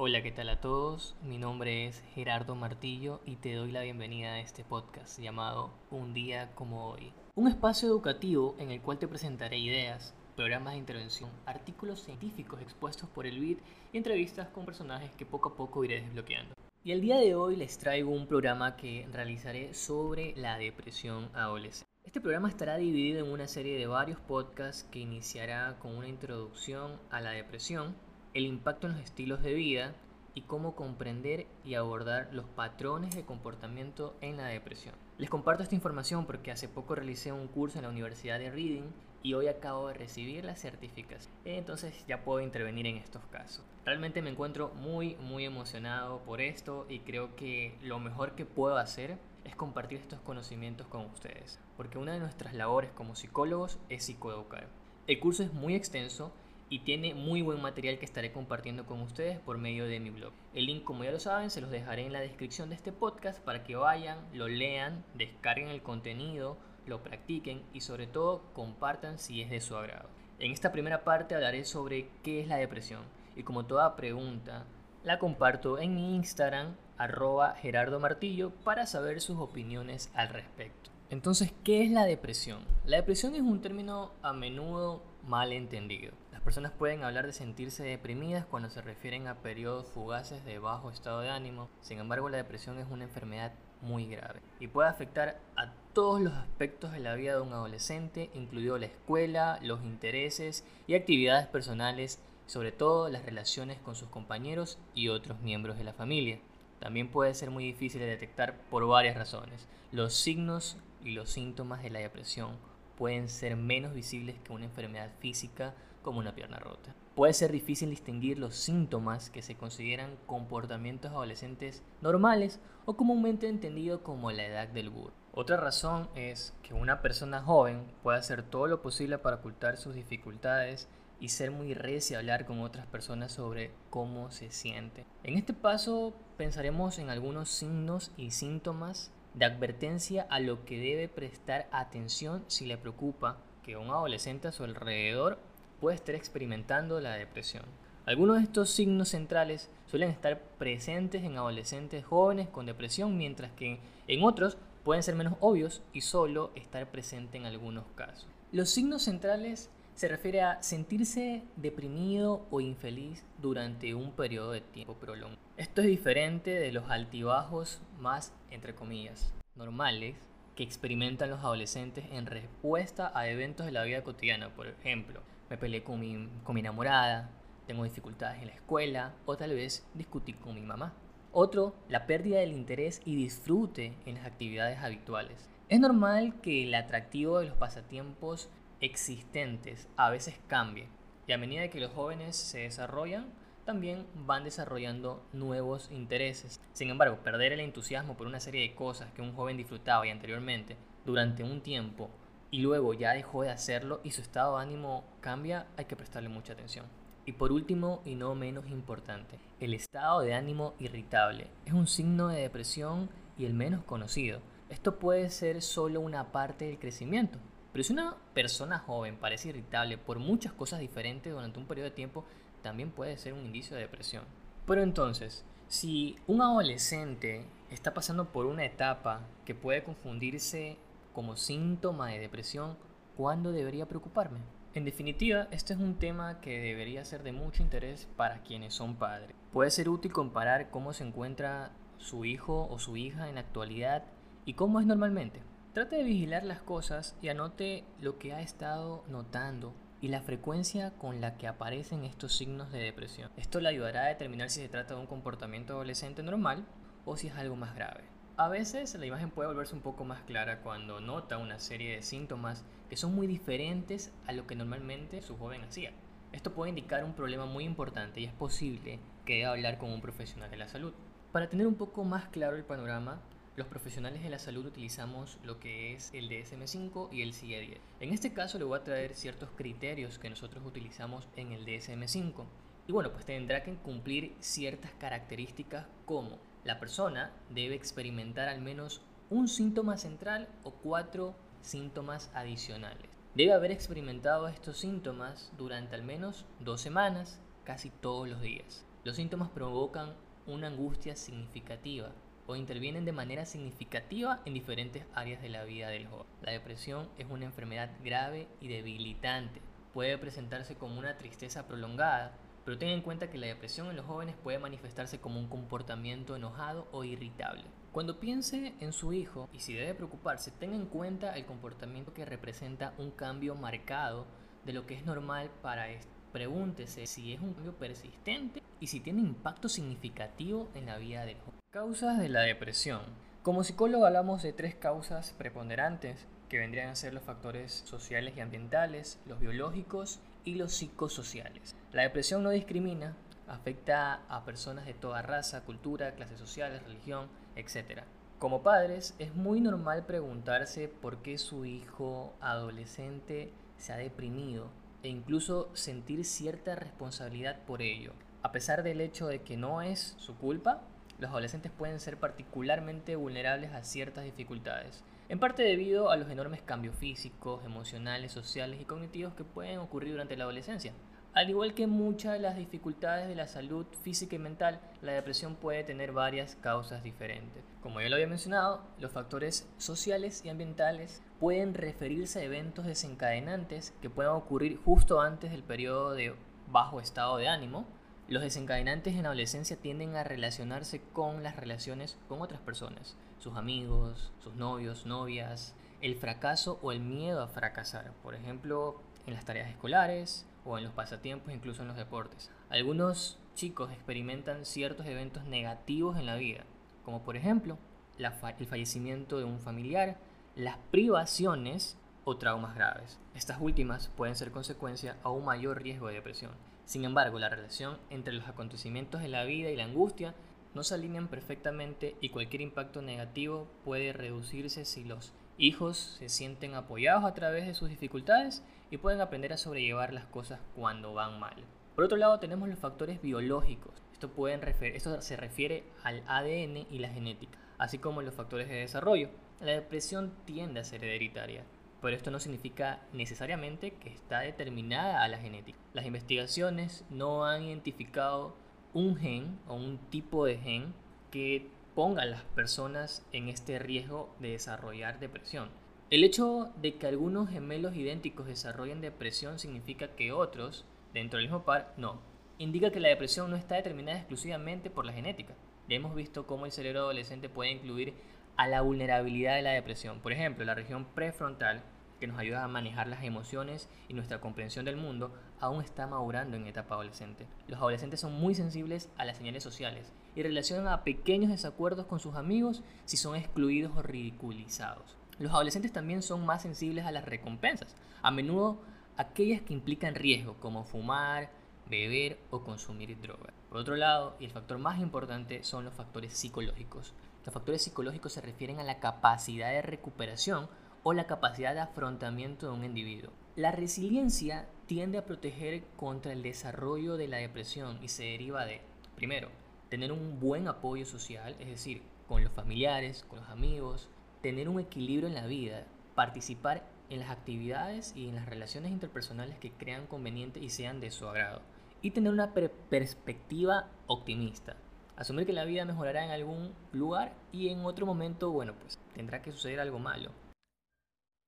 Hola, ¿qué tal a todos? Mi nombre es Gerardo Martillo y te doy la bienvenida a este podcast llamado Un día como hoy. Un espacio educativo en el cual te presentaré ideas, programas de intervención, artículos científicos expuestos por el BID y entrevistas con personajes que poco a poco iré desbloqueando. Y el día de hoy les traigo un programa que realizaré sobre la depresión adolescente. Este programa estará dividido en una serie de varios podcasts que iniciará con una introducción a la depresión, el impacto en los estilos de vida y cómo comprender y abordar los patrones de comportamiento en la depresión. Les comparto esta información porque hace poco realicé un curso en la Universidad de Reading y hoy acabo de recibir la certificación. Entonces ya puedo intervenir en estos casos. Realmente me encuentro muy muy emocionado por esto y creo que lo mejor que puedo hacer es compartir estos conocimientos con ustedes, porque una de nuestras labores como psicólogos es psicoeducar. El curso es muy extenso y tiene muy buen material que estaré compartiendo con ustedes por medio de mi blog. El link, como ya lo saben, se los dejaré en la descripción de este podcast para que vayan, lo lean, descarguen el contenido, lo practiquen y sobre todo compartan si es de su agrado. En esta primera parte hablaré sobre qué es la depresión y como toda pregunta la comparto en mi Instagram arroba Gerardo Martillo para saber sus opiniones al respecto. Entonces, ¿qué es la depresión? La depresión es un término a menudo mal entendido personas pueden hablar de sentirse deprimidas cuando se refieren a periodos fugaces de bajo estado de ánimo. Sin embargo, la depresión es una enfermedad muy grave y puede afectar a todos los aspectos de la vida de un adolescente, incluido la escuela, los intereses y actividades personales, sobre todo las relaciones con sus compañeros y otros miembros de la familia. También puede ser muy difícil de detectar por varias razones. Los signos y los síntomas de la depresión pueden ser menos visibles que una enfermedad física como una pierna rota. Puede ser difícil distinguir los síntomas que se consideran comportamientos adolescentes normales o comúnmente entendido como la edad del burro. Otra razón es que una persona joven puede hacer todo lo posible para ocultar sus dificultades y ser muy recia a hablar con otras personas sobre cómo se siente. En este paso pensaremos en algunos signos y síntomas de advertencia a lo que debe prestar atención si le preocupa que un adolescente a su alrededor puede estar experimentando la depresión. Algunos de estos signos centrales suelen estar presentes en adolescentes jóvenes con depresión, mientras que en otros pueden ser menos obvios y solo estar presente en algunos casos. Los signos centrales se refiere a sentirse deprimido o infeliz durante un periodo de tiempo prolongado. Esto es diferente de los altibajos más, entre comillas, normales que experimentan los adolescentes en respuesta a eventos de la vida cotidiana, por ejemplo, me peleé con mi, con mi enamorada, tengo dificultades en la escuela o tal vez discutí con mi mamá. Otro, la pérdida del interés y disfrute en las actividades habituales. Es normal que el atractivo de los pasatiempos existentes a veces cambie y a medida que los jóvenes se desarrollan, también van desarrollando nuevos intereses. Sin embargo, perder el entusiasmo por una serie de cosas que un joven disfrutaba y anteriormente durante un tiempo y luego ya dejó de hacerlo y su estado de ánimo cambia, hay que prestarle mucha atención. Y por último, y no menos importante, el estado de ánimo irritable es un signo de depresión y el menos conocido. Esto puede ser solo una parte del crecimiento, pero si una persona joven parece irritable por muchas cosas diferentes durante un periodo de tiempo, también puede ser un indicio de depresión. Pero entonces, si un adolescente está pasando por una etapa que puede confundirse como síntoma de depresión, ¿cuándo debería preocuparme? En definitiva, este es un tema que debería ser de mucho interés para quienes son padres. Puede ser útil comparar cómo se encuentra su hijo o su hija en la actualidad y cómo es normalmente. Trate de vigilar las cosas y anote lo que ha estado notando y la frecuencia con la que aparecen estos signos de depresión. Esto le ayudará a determinar si se trata de un comportamiento adolescente normal o si es algo más grave. A veces la imagen puede volverse un poco más clara cuando nota una serie de síntomas que son muy diferentes a lo que normalmente su joven hacía. Esto puede indicar un problema muy importante y es posible que deba hablar con un profesional de la salud. Para tener un poco más claro el panorama, los profesionales de la salud utilizamos lo que es el DSM5 y el CIE-10. En este caso le voy a traer ciertos criterios que nosotros utilizamos en el DSM5. Y bueno, pues tendrá que cumplir ciertas características como la persona debe experimentar al menos un síntoma central o cuatro síntomas adicionales. Debe haber experimentado estos síntomas durante al menos dos semanas, casi todos los días. Los síntomas provocan una angustia significativa o intervienen de manera significativa en diferentes áreas de la vida del joven. La depresión es una enfermedad grave y debilitante. Puede presentarse como una tristeza prolongada, pero ten en cuenta que la depresión en los jóvenes puede manifestarse como un comportamiento enojado o irritable. Cuando piense en su hijo y si debe preocuparse, tenga en cuenta el comportamiento que representa un cambio marcado de lo que es normal para este. Pregúntese si es un cambio persistente y si tiene impacto significativo en la vida del joven. Causas de la depresión. Como psicólogo hablamos de tres causas preponderantes que vendrían a ser los factores sociales y ambientales, los biológicos y los psicosociales. La depresión no discrimina, afecta a personas de toda raza, cultura, clases sociales, religión, etc. Como padres, es muy normal preguntarse por qué su hijo adolescente se ha deprimido e incluso sentir cierta responsabilidad por ello. A pesar del hecho de que no es su culpa, los adolescentes pueden ser particularmente vulnerables a ciertas dificultades, en parte debido a los enormes cambios físicos, emocionales, sociales y cognitivos que pueden ocurrir durante la adolescencia. Al igual que muchas de las dificultades de la salud física y mental, la depresión puede tener varias causas diferentes. Como ya lo había mencionado, los factores sociales y ambientales pueden referirse a eventos desencadenantes que puedan ocurrir justo antes del periodo de bajo estado de ánimo. Los desencadenantes en adolescencia tienden a relacionarse con las relaciones con otras personas, sus amigos, sus novios, novias, el fracaso o el miedo a fracasar, por ejemplo, en las tareas escolares o en los pasatiempos, incluso en los deportes. Algunos chicos experimentan ciertos eventos negativos en la vida, como por ejemplo el fallecimiento de un familiar, las privaciones o traumas graves. Estas últimas pueden ser consecuencia a un mayor riesgo de depresión. Sin embargo, la relación entre los acontecimientos de la vida y la angustia no se alinean perfectamente y cualquier impacto negativo puede reducirse si los hijos se sienten apoyados a través de sus dificultades y pueden aprender a sobrellevar las cosas cuando van mal. Por otro lado tenemos los factores biológicos. Esto, se refiere al ADN y la genética, así como los factores de desarrollo. La depresión tiende a ser hereditaria, pero esto no significa necesariamente que está determinada a la genética. Las investigaciones no han identificado un gen o un tipo de gen que ponga a las personas en este riesgo de desarrollar depresión. El hecho de que algunos gemelos idénticos desarrollen depresión significa que otros, dentro del mismo par, no. Indica que la depresión no está determinada exclusivamente por la genética. Ya hemos visto cómo el cerebro adolescente puede incluir a la vulnerabilidad de la depresión. Por ejemplo, la región prefrontal que nos ayuda a manejar las emociones y nuestra comprensión del mundo, aún está madurando en etapa adolescente. Los adolescentes son muy sensibles a las señales sociales y relacionan a pequeños desacuerdos con sus amigos si son excluidos o ridiculizados. Los adolescentes también son más sensibles a las recompensas, a menudo aquellas que implican riesgo, como fumar, beber o consumir drogas. Por otro lado, y el factor más importante, son los factores psicológicos. Los factores psicológicos se refieren a la capacidad de recuperación o la capacidad de afrontamiento de un individuo. La resiliencia tiende a proteger contra el desarrollo de la depresión y se deriva de, primero, tener un buen apoyo social, es decir, con los familiares, con los amigos, tener un equilibrio en la vida, participar en las actividades y en las relaciones interpersonales que crean convenientes y sean de su agrado, y tener una perspectiva optimista. Asumir que la vida mejorará en algún lugar y en otro momento, bueno, pues tendrá que suceder algo malo.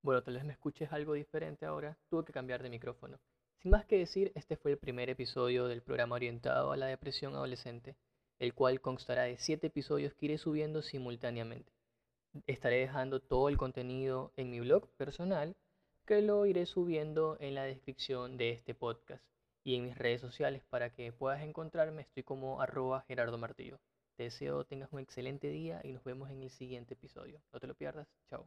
Bueno, tal vez me escuches algo diferente ahora, tuve que cambiar de micrófono. Sin más que decir, este fue el primer episodio del programa orientado a la depresión adolescente, el cual constará de 7 episodios que iré subiendo simultáneamente. Estaré dejando todo el contenido en mi blog personal, que lo iré subiendo en la descripción de este podcast y en mis redes sociales para que puedas encontrarme. Estoy como arroba Gerardo Martillo. Te deseo tengas un excelente día y nos vemos en el siguiente episodio. No te lo pierdas. Chao.